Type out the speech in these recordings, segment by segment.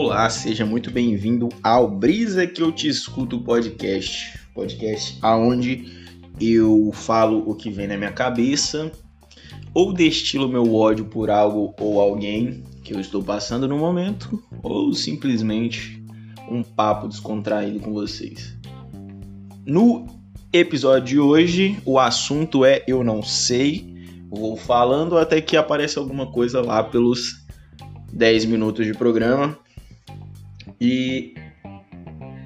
Olá, seja muito bem-vindo ao Brisa que eu te escuto podcast. Podcast aonde eu falo o que vem na minha cabeça ou destilo meu ódio por algo ou alguém que eu estou passando no momento, ou simplesmente um papo descontraído com vocês. No episódio de hoje, o assunto é eu não sei. Vou falando até que apareça alguma coisa lá pelos 10 minutos de programa. E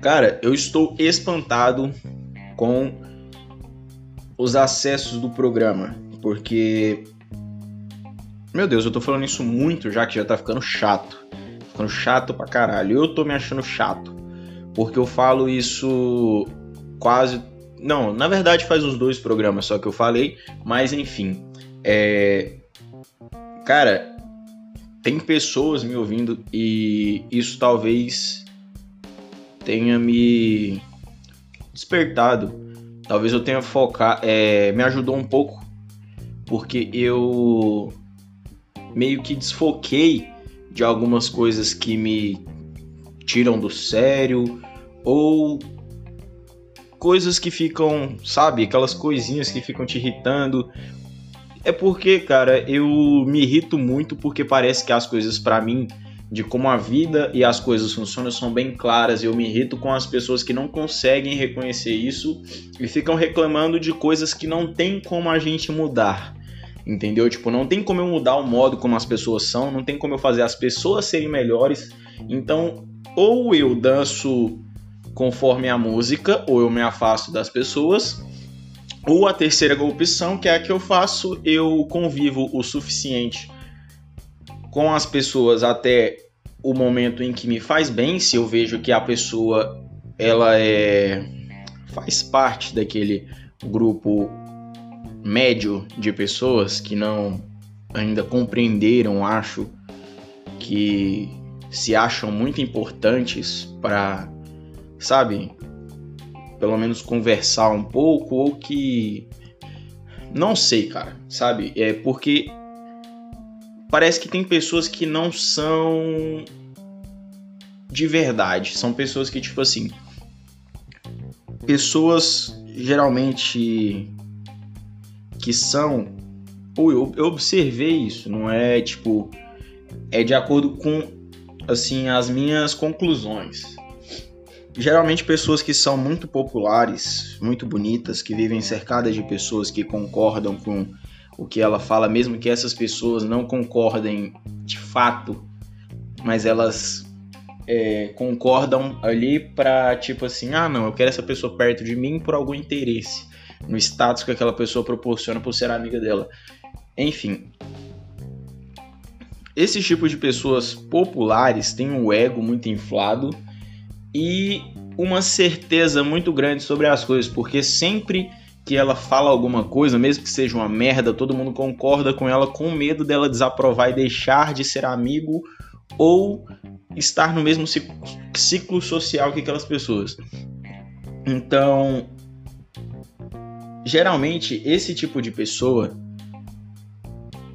cara, eu estou espantado com os acessos do programa, porque meu Deus, eu tô falando isso muito já que já tá ficando chato. Ficando chato pra caralho. Eu tô me achando chato. Porque eu falo isso quase. Não, na verdade faz uns dois programas só que eu falei. Mas enfim. É. Cara, tem pessoas me ouvindo e isso talvez tenha me despertado. Talvez eu tenha focado, é, me ajudou um pouco porque eu meio que desfoquei de algumas coisas que me tiram do sério ou coisas que ficam, sabe, aquelas coisinhas que ficam te irritando é porque, cara, eu me irrito muito porque parece que as coisas para mim, de como a vida e as coisas funcionam, são bem claras. Eu me irrito com as pessoas que não conseguem reconhecer isso e ficam reclamando de coisas que não tem como a gente mudar. Entendeu? Tipo, não tem como eu mudar o modo como as pessoas são, não tem como eu fazer as pessoas serem melhores. Então, ou eu danço conforme a música, ou eu me afasto das pessoas, ou a terceira opção, que é a que eu faço, eu convivo o suficiente com as pessoas até o momento em que me faz bem, se eu vejo que a pessoa ela é faz parte daquele grupo médio de pessoas que não ainda compreenderam, acho que se acham muito importantes para, sabe, pelo menos conversar um pouco ou que não sei, cara, sabe? É porque parece que tem pessoas que não são de verdade, são pessoas que tipo assim, pessoas geralmente que são ou eu, eu observei isso, não é tipo é de acordo com assim as minhas conclusões geralmente pessoas que são muito populares, muito bonitas, que vivem cercadas de pessoas que concordam com o que ela fala, mesmo que essas pessoas não concordem de fato, mas elas é, concordam ali pra tipo assim, ah não, eu quero essa pessoa perto de mim por algum interesse, no status que aquela pessoa proporciona por ser amiga dela. Enfim, esses tipos de pessoas populares têm um ego muito inflado e uma certeza muito grande sobre as coisas, porque sempre que ela fala alguma coisa, mesmo que seja uma merda, todo mundo concorda com ela com medo dela desaprovar e deixar de ser amigo ou estar no mesmo ciclo social que aquelas pessoas. Então, geralmente esse tipo de pessoa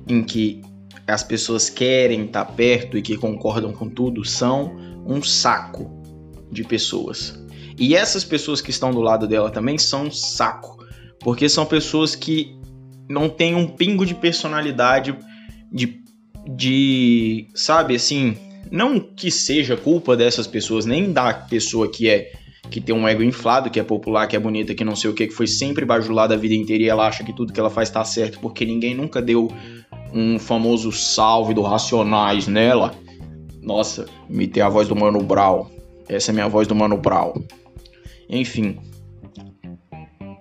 em que as pessoas querem estar perto e que concordam com tudo são um saco de pessoas. E essas pessoas que estão do lado dela também são um saco, porque são pessoas que não têm um pingo de personalidade, de, de sabe assim, não que seja culpa dessas pessoas, nem da pessoa que é que tem um ego inflado, que é popular, que é bonita, que não sei o que, que foi sempre bajulada a vida inteira e ela acha que tudo que ela faz tá certo, porque ninguém nunca deu um famoso salve do Racionais nela. Nossa, imitei a voz do Mano Brown. Essa é a minha voz do Mano Brown. Enfim.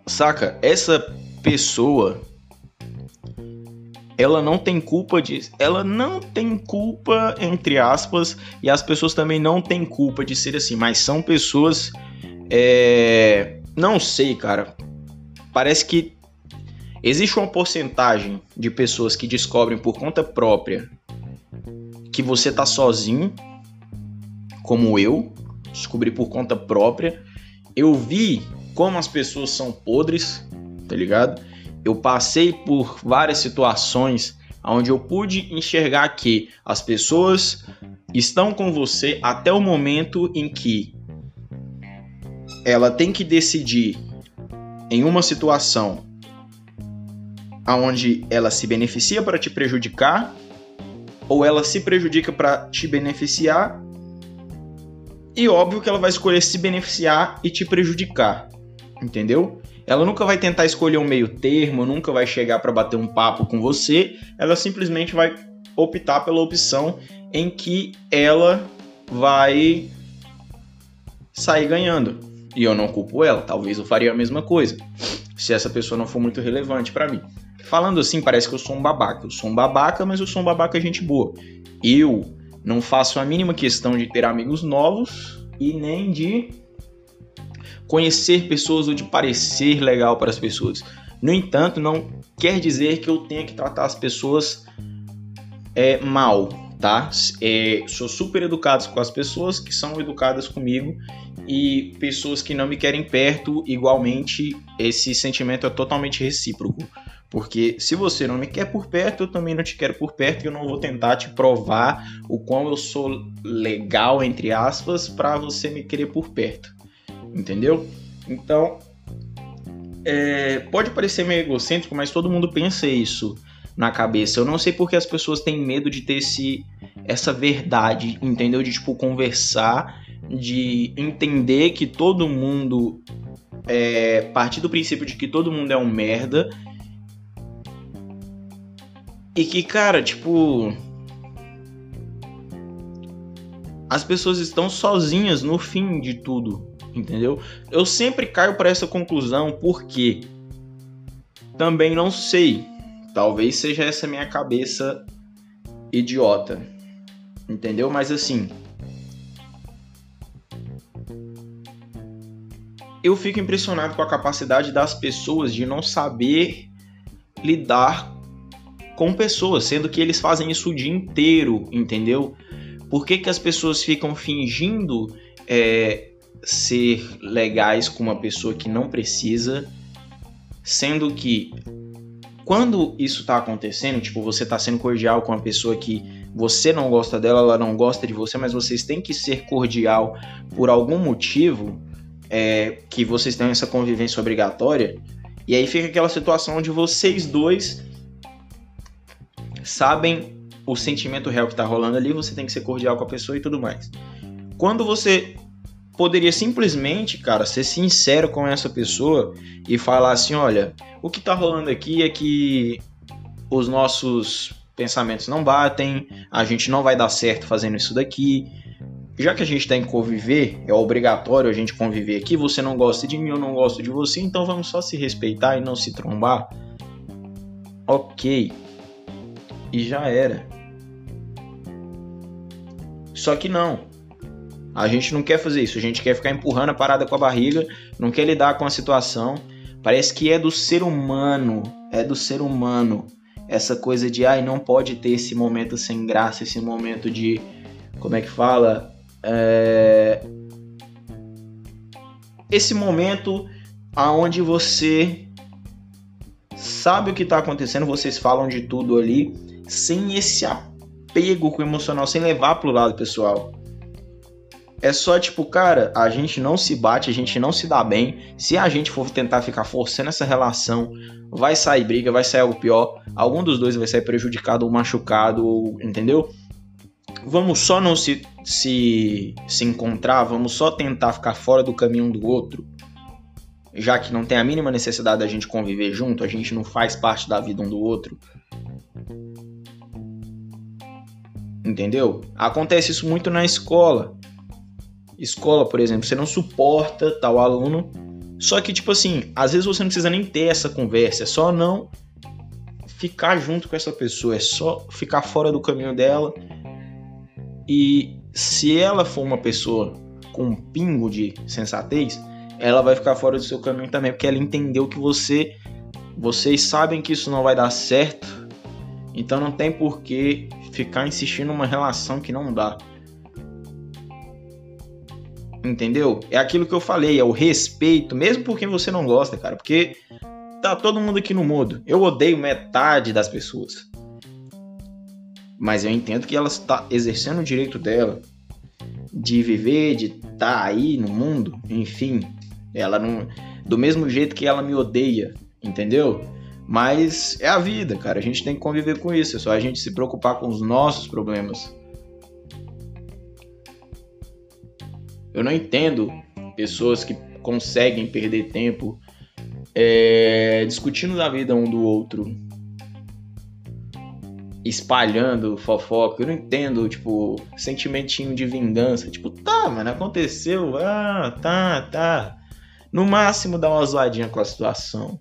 Saca? Essa pessoa ela não tem culpa disso. Ela não tem culpa, entre aspas, e as pessoas também não têm culpa de ser assim, mas são pessoas. É... Não sei, cara. Parece que existe uma porcentagem de pessoas que descobrem por conta própria que você tá sozinho, como eu, descobri por conta própria. Eu vi como as pessoas são podres, tá ligado? Eu passei por várias situações onde eu pude enxergar que as pessoas estão com você até o momento em que ela tem que decidir em uma situação aonde ela se beneficia para te prejudicar ou ela se prejudica para te beneficiar. E óbvio que ela vai escolher se beneficiar e te prejudicar, entendeu? Ela nunca vai tentar escolher um meio termo, nunca vai chegar para bater um papo com você, ela simplesmente vai optar pela opção em que ela vai sair ganhando. E eu não culpo ela, talvez eu faria a mesma coisa, se essa pessoa não for muito relevante para mim. Falando assim, parece que eu sou um babaca. Eu sou um babaca, mas eu sou um babaca gente boa. Eu não faço a mínima questão de ter amigos novos e nem de conhecer pessoas ou de parecer legal para as pessoas. No entanto, não quer dizer que eu tenha que tratar as pessoas é, mal, tá? É, sou super educado com as pessoas que são educadas comigo e pessoas que não me querem perto, igualmente, esse sentimento é totalmente recíproco. Porque se você não me quer por perto, eu também não te quero por perto e eu não vou tentar te provar o quão eu sou legal, entre aspas, para você me querer por perto. Entendeu? Então, é, pode parecer meio egocêntrico, mas todo mundo pensa isso na cabeça. Eu não sei porque as pessoas têm medo de ter esse, essa verdade, entendeu? De tipo conversar, de entender que todo mundo é partir do princípio de que todo mundo é um merda e que, cara, tipo. As pessoas estão sozinhas no fim de tudo, entendeu? Eu sempre caio para essa conclusão porque também não sei. Talvez seja essa minha cabeça idiota, entendeu? Mas assim. Eu fico impressionado com a capacidade das pessoas de não saber lidar com pessoas, sendo que eles fazem isso o dia inteiro, entendeu? Por que, que as pessoas ficam fingindo é, ser legais com uma pessoa que não precisa, sendo que quando isso está acontecendo, tipo, você está sendo cordial com uma pessoa que você não gosta dela, ela não gosta de você, mas vocês têm que ser cordial por algum motivo, é, que vocês têm essa convivência obrigatória, e aí fica aquela situação onde vocês dois sabem o sentimento real que tá rolando ali, você tem que ser cordial com a pessoa e tudo mais. Quando você poderia simplesmente, cara, ser sincero com essa pessoa e falar assim, olha, o que tá rolando aqui é que os nossos pensamentos não batem, a gente não vai dar certo fazendo isso daqui. Já que a gente tem que conviver, é obrigatório a gente conviver aqui, você não gosta de mim, eu não gosto de você, então vamos só se respeitar e não se trombar. Ok, e já era. Só que não. A gente não quer fazer isso, a gente quer ficar empurrando a parada com a barriga, não quer lidar com a situação. Parece que é do ser humano, é do ser humano essa coisa de ai não pode ter esse momento sem graça, esse momento de como é que fala, é... esse momento aonde você sabe o que está acontecendo, vocês falam de tudo ali, sem esse apego com o emocional, sem levar pro lado pessoal. É só tipo, cara, a gente não se bate, a gente não se dá bem. Se a gente for tentar ficar forçando essa relação, vai sair briga, vai sair algo pior. Algum dos dois vai sair prejudicado ou machucado, entendeu? Vamos só não se, se, se encontrar, vamos só tentar ficar fora do caminho um do outro. Já que não tem a mínima necessidade da gente conviver junto, a gente não faz parte da vida um do outro. Entendeu? Acontece isso muito na escola. Escola, por exemplo, você não suporta tal aluno. Só que, tipo assim, às vezes você não precisa nem ter essa conversa, é só não ficar junto com essa pessoa, é só ficar fora do caminho dela. E se ela for uma pessoa com um pingo de sensatez, ela vai ficar fora do seu caminho também, porque ela entendeu que você vocês sabem que isso não vai dar certo. Então não tem por que ficar insistindo numa relação que não dá. Entendeu? É aquilo que eu falei, é o respeito, mesmo por quem você não gosta, cara. Porque tá todo mundo aqui no mundo. Eu odeio metade das pessoas. Mas eu entendo que ela está exercendo o direito dela de viver, de estar tá aí no mundo, enfim. Ela não. Do mesmo jeito que ela me odeia, entendeu? Mas é a vida, cara. A gente tem que conviver com isso. É só a gente se preocupar com os nossos problemas. Eu não entendo pessoas que conseguem perder tempo é, discutindo da vida um do outro, espalhando fofoca. Eu não entendo, tipo, sentimentinho de vingança. Tipo, tá, mano, aconteceu. Ah, tá, tá. No máximo dar uma zoadinha com a situação.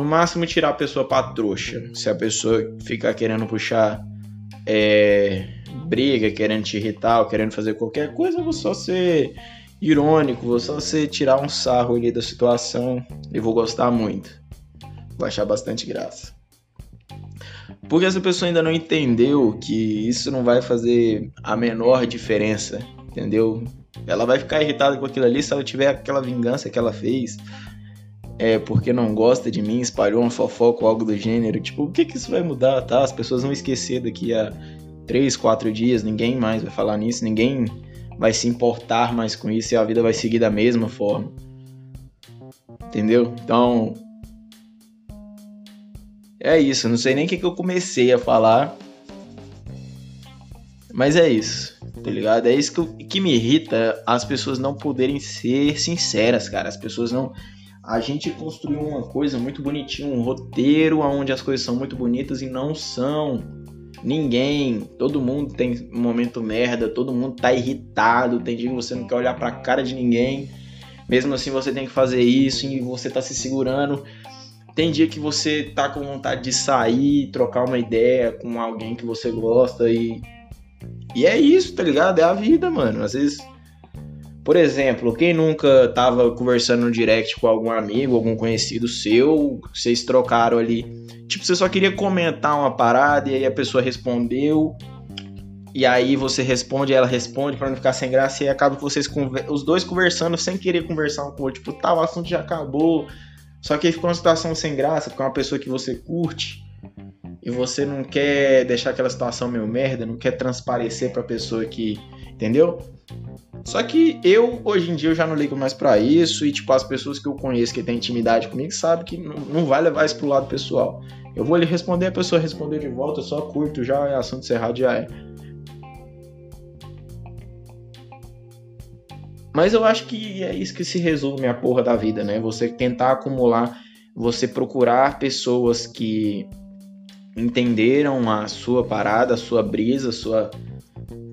No máximo tirar a pessoa pra trouxa. Se a pessoa ficar querendo puxar é, briga, querendo te irritar ou querendo fazer qualquer coisa, eu vou só ser irônico, vou só ser tirar um sarro ali da situação e vou gostar muito. Vou achar bastante graça. Porque essa pessoa ainda não entendeu que isso não vai fazer a menor diferença, entendeu? Ela vai ficar irritada com aquilo ali se ela tiver aquela vingança que ela fez, é porque não gosta de mim, espalhou uma fofoca ou algo do gênero. Tipo, o que que isso vai mudar, tá? As pessoas vão esquecer daqui a três, quatro dias, ninguém mais vai falar nisso, ninguém vai se importar mais com isso e a vida vai seguir da mesma forma. Entendeu? Então. É isso, não sei nem o que, que eu comecei a falar. Mas é isso, tá ligado? É isso que, que me irrita as pessoas não poderem ser sinceras, cara. As pessoas não a gente construiu uma coisa muito bonitinha, um roteiro onde as coisas são muito bonitas e não são. Ninguém, todo mundo tem um momento merda, todo mundo tá irritado, tem dia que você não quer olhar pra cara de ninguém. Mesmo assim você tem que fazer isso e você tá se segurando. Tem dia que você tá com vontade de sair, trocar uma ideia com alguém que você gosta e e é isso, tá ligado? É a vida, mano. Às vezes por exemplo, quem nunca tava conversando no direct com algum amigo, algum conhecido seu, vocês trocaram ali. Tipo, você só queria comentar uma parada e aí a pessoa respondeu. E aí você responde, ela responde para não ficar sem graça e acaba vocês os dois conversando sem querer conversar um com o outro. Tipo, tá, o assunto já acabou. Só que aí ficou uma situação sem graça, porque é uma pessoa que você curte e você não quer deixar aquela situação meio merda, não quer transparecer pra pessoa que. Entendeu? Só que eu, hoje em dia, eu já não ligo mais para isso e, tipo, as pessoas que eu conheço que têm intimidade comigo sabem que não, não vai levar isso pro lado pessoal. Eu vou lhe responder, a pessoa responder de volta, eu só curto, já é assunto encerrado, já é. Mas eu acho que é isso que se resume a porra da vida, né? Você tentar acumular, você procurar pessoas que entenderam a sua parada, a sua brisa, a sua.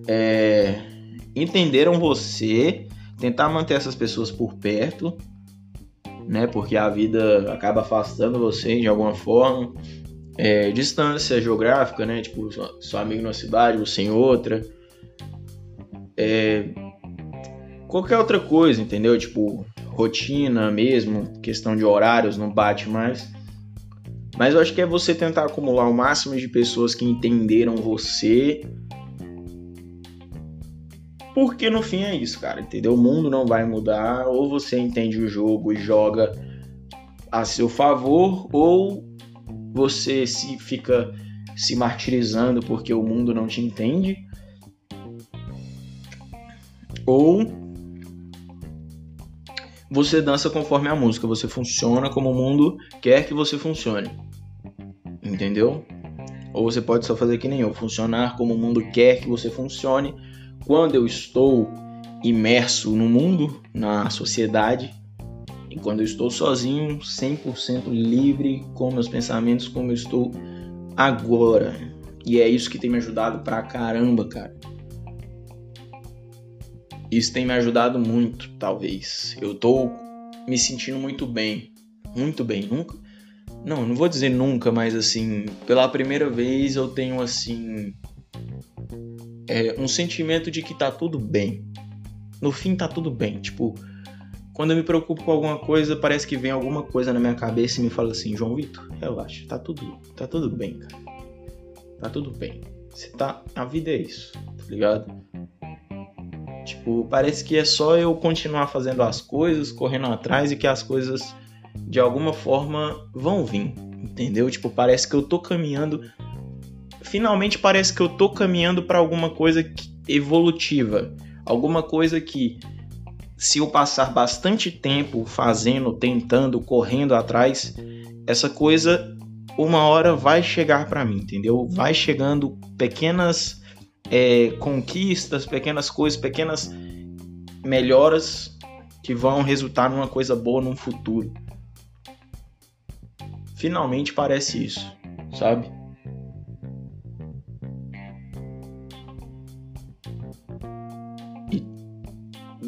É entenderam você, tentar manter essas pessoas por perto, né? Porque a vida acaba afastando você de alguma forma. É, distância geográfica, né? Tipo, seu amigo numa cidade, você em outra. É, qualquer outra coisa, entendeu? Tipo, rotina mesmo, questão de horários não bate mais. Mas eu acho que é você tentar acumular o máximo de pessoas que entenderam você porque no fim é isso, cara, entendeu? O mundo não vai mudar, ou você entende o jogo e joga a seu favor, ou você se fica se martirizando porque o mundo não te entende, ou você dança conforme a música, você funciona como o mundo quer que você funcione. Entendeu? Ou você pode só fazer que nem eu, funcionar como o mundo quer que você funcione quando eu estou imerso no mundo, na sociedade, e quando eu estou sozinho, 100% livre com meus pensamentos, como eu estou agora. E é isso que tem me ajudado pra caramba, cara. Isso tem me ajudado muito, talvez. Eu tô me sentindo muito bem. Muito bem. Nunca. Não, não vou dizer nunca, mas assim, pela primeira vez eu tenho assim é, um sentimento de que tá tudo bem. No fim tá tudo bem. Tipo, quando eu me preocupo com alguma coisa, parece que vem alguma coisa na minha cabeça e me fala assim, João Vitor, relaxa, tá tudo, tá tudo bem, cara. Tá tudo bem. Você tá. A vida é isso, tá ligado? Tipo, parece que é só eu continuar fazendo as coisas, correndo atrás e que as coisas de alguma forma vão vir, entendeu? Tipo, parece que eu tô caminhando finalmente parece que eu tô caminhando para alguma coisa evolutiva, alguma coisa que se eu passar bastante tempo fazendo, tentando, correndo atrás, essa coisa uma hora vai chegar para mim, entendeu? Vai chegando pequenas é, conquistas, pequenas coisas, pequenas melhoras que vão resultar numa coisa boa no futuro. Finalmente parece isso, sabe?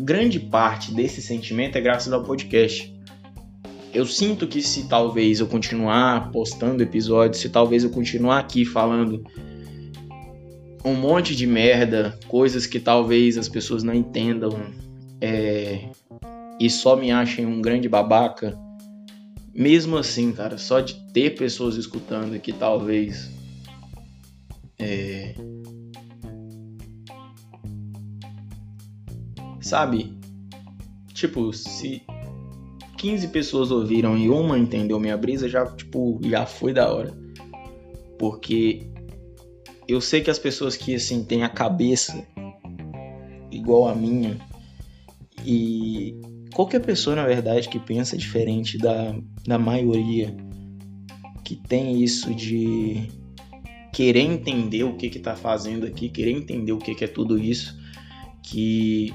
Grande parte desse sentimento é graças ao podcast. Eu sinto que se talvez eu continuar postando episódios, se talvez eu continuar aqui falando um monte de merda, coisas que talvez as pessoas não entendam é, e só me achem um grande babaca, mesmo assim, cara, só de ter pessoas escutando que talvez é, sabe? Tipo, se 15 pessoas ouviram e uma entendeu minha brisa, já tipo, já foi da hora. Porque eu sei que as pessoas que assim têm a cabeça igual a minha e qualquer pessoa na verdade que pensa diferente da, da maioria que tem isso de querer entender o que que tá fazendo aqui, querer entender o que que é tudo isso, que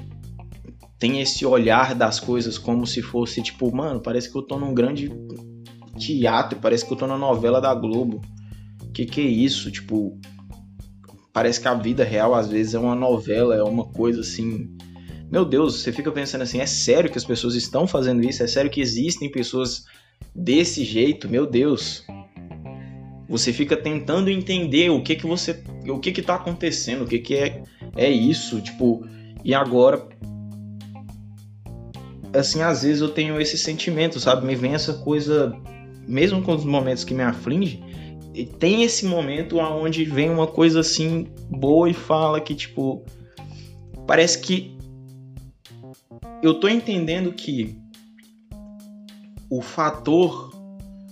tem esse olhar das coisas como se fosse tipo, mano, parece que eu tô num grande teatro, parece que eu tô na novela da Globo. Que que é isso? Tipo, parece que a vida real às vezes é uma novela, é uma coisa assim. Meu Deus, você fica pensando assim, é sério que as pessoas estão fazendo isso? É sério que existem pessoas desse jeito? Meu Deus. Você fica tentando entender o que que você, o que que tá acontecendo, o que que é é isso, tipo, e agora assim, às vezes eu tenho esse sentimento, sabe? Me vem essa coisa, mesmo com os momentos que me aflige, tem esse momento onde vem uma coisa assim boa e fala que tipo parece que eu tô entendendo que o fator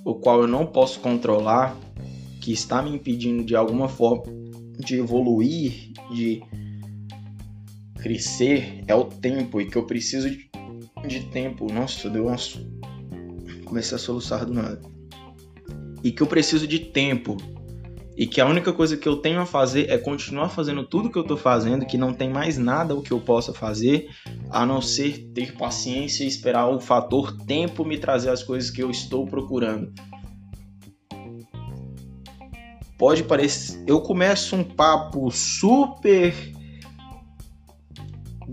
o qual eu não posso controlar que está me impedindo de alguma forma de evoluir, de crescer é o tempo e que eu preciso de, de tempo. Nossa, deu uma comecei a soluçar do nada e que eu preciso de tempo e que a única coisa que eu tenho a fazer é continuar fazendo tudo que eu estou fazendo, que não tem mais nada o que eu possa fazer a não ser ter paciência e esperar o fator tempo me trazer as coisas que eu estou procurando. Pode parecer, eu começo um papo super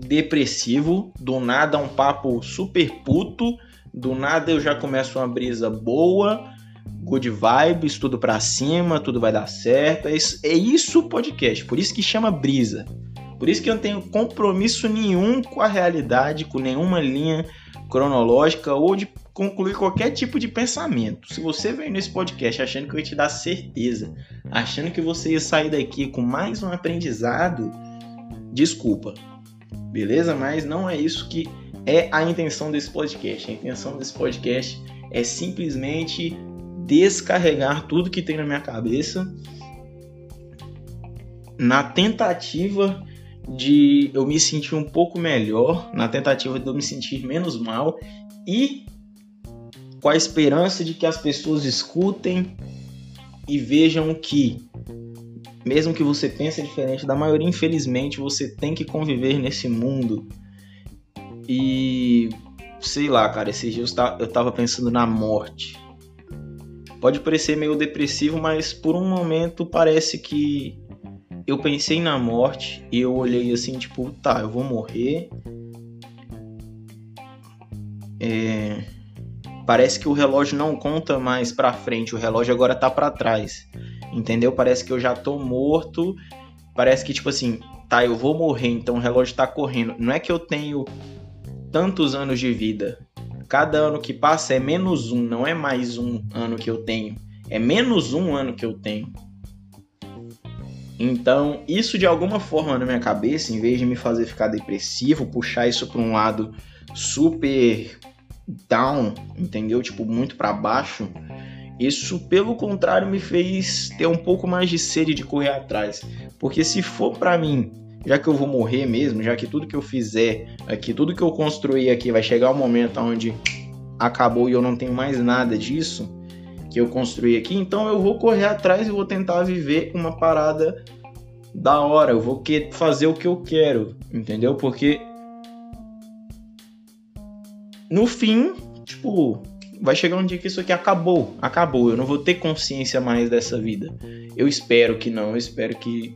depressivo, do nada um papo super puto, do nada eu já começo uma brisa boa, good vibes, tudo pra cima, tudo vai dar certo. É isso, é isso o podcast, por isso que chama brisa. Por isso que eu não tenho compromisso nenhum com a realidade, com nenhuma linha cronológica ou de concluir qualquer tipo de pensamento. Se você veio nesse podcast achando que eu ia te dar certeza, achando que você ia sair daqui com mais um aprendizado, desculpa. Beleza? Mas não é isso que é a intenção desse podcast. A intenção desse podcast é simplesmente descarregar tudo que tem na minha cabeça na tentativa de eu me sentir um pouco melhor, na tentativa de eu me sentir menos mal e com a esperança de que as pessoas escutem e vejam que mesmo que você pense diferente da maioria, infelizmente você tem que conviver nesse mundo. E sei lá, cara, esses dias eu tava pensando na morte. Pode parecer meio depressivo, mas por um momento parece que eu pensei na morte e eu olhei assim, tipo, tá, eu vou morrer. É... Parece que o relógio não conta mais pra frente, o relógio agora tá para trás. Entendeu? Parece que eu já tô morto. Parece que, tipo assim, tá, eu vou morrer, então o relógio tá correndo. Não é que eu tenho tantos anos de vida cada ano que passa é menos um, não é mais um ano que eu tenho. É menos um ano que eu tenho. Então, isso de alguma forma na minha cabeça, em vez de me fazer ficar depressivo, puxar isso para um lado super down, entendeu? Tipo, muito para baixo, Isso, pelo contrário, me fez ter um pouco mais de sede de correr atrás. Porque se for para mim, já que eu vou morrer mesmo, já que tudo que eu fizer aqui, tudo que eu construir aqui vai chegar um momento onde acabou e eu não tenho mais nada disso que eu construí aqui, então eu vou correr atrás e vou tentar viver uma parada da hora, eu vou fazer o que eu quero, entendeu? Porque no fim, tipo, vai chegar um dia que isso aqui acabou, acabou, eu não vou ter consciência mais dessa vida. Eu espero que não, eu espero que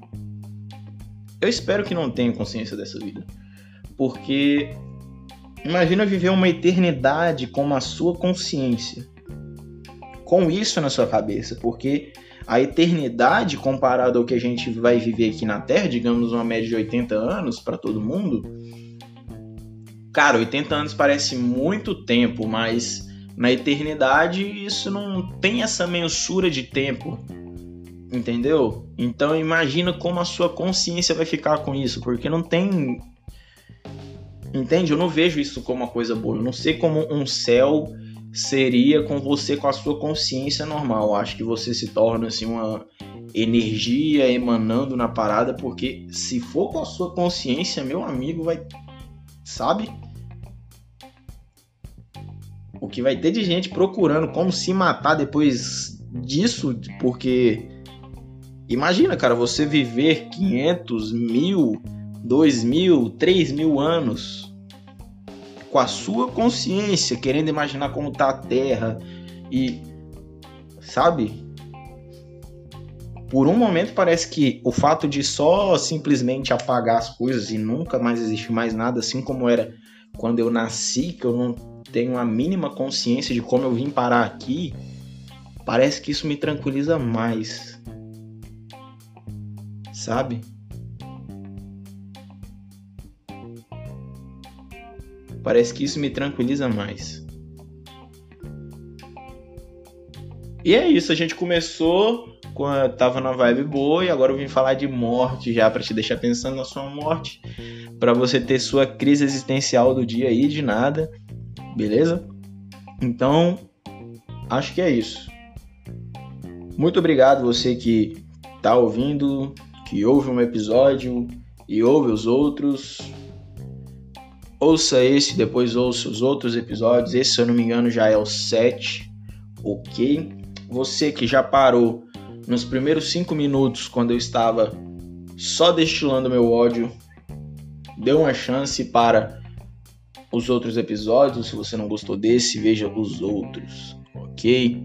eu espero que não tenha consciência dessa vida. Porque imagina viver uma eternidade com a sua consciência. Com isso na sua cabeça, porque a eternidade comparado ao que a gente vai viver aqui na Terra, digamos uma média de 80 anos para todo mundo, cara, 80 anos parece muito tempo, mas na eternidade isso não tem essa mensura de tempo. Entendeu? Então imagina como a sua consciência vai ficar com isso, porque não tem Entende? Eu não vejo isso como uma coisa boa. Eu não sei como um céu seria com você com a sua consciência normal. Eu acho que você se torna assim uma energia emanando na parada, porque se for com a sua consciência, meu amigo, vai sabe? O que vai ter de gente procurando como se matar depois disso, porque imagina, cara, você viver 500 mil, 2 mil, 3 mil anos com a sua consciência, querendo imaginar como tá a Terra e sabe? Por um momento parece que o fato de só simplesmente apagar as coisas e nunca mais existir mais nada, assim como era quando eu nasci, que eu não tenho a mínima consciência de como eu vim parar aqui, parece que isso me tranquiliza mais. Sabe? Parece que isso me tranquiliza mais. E é isso, a gente começou quando tava na vibe boa e agora eu vim falar de morte já para te deixar pensando na sua morte, para você ter sua crise existencial do dia aí de nada, beleza? Então, acho que é isso. Muito obrigado você que tá ouvindo, que ouve um episódio e ouve os outros. Ouça esse, depois ouça os outros episódios. Esse, se eu não me engano, já é o 7, ok? Você que já parou nos primeiros 5 minutos, quando eu estava só destilando meu ódio, dê uma chance para os outros episódios. Se você não gostou desse, veja os outros, ok?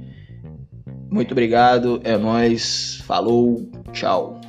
Muito obrigado, é nós, falou, tchau.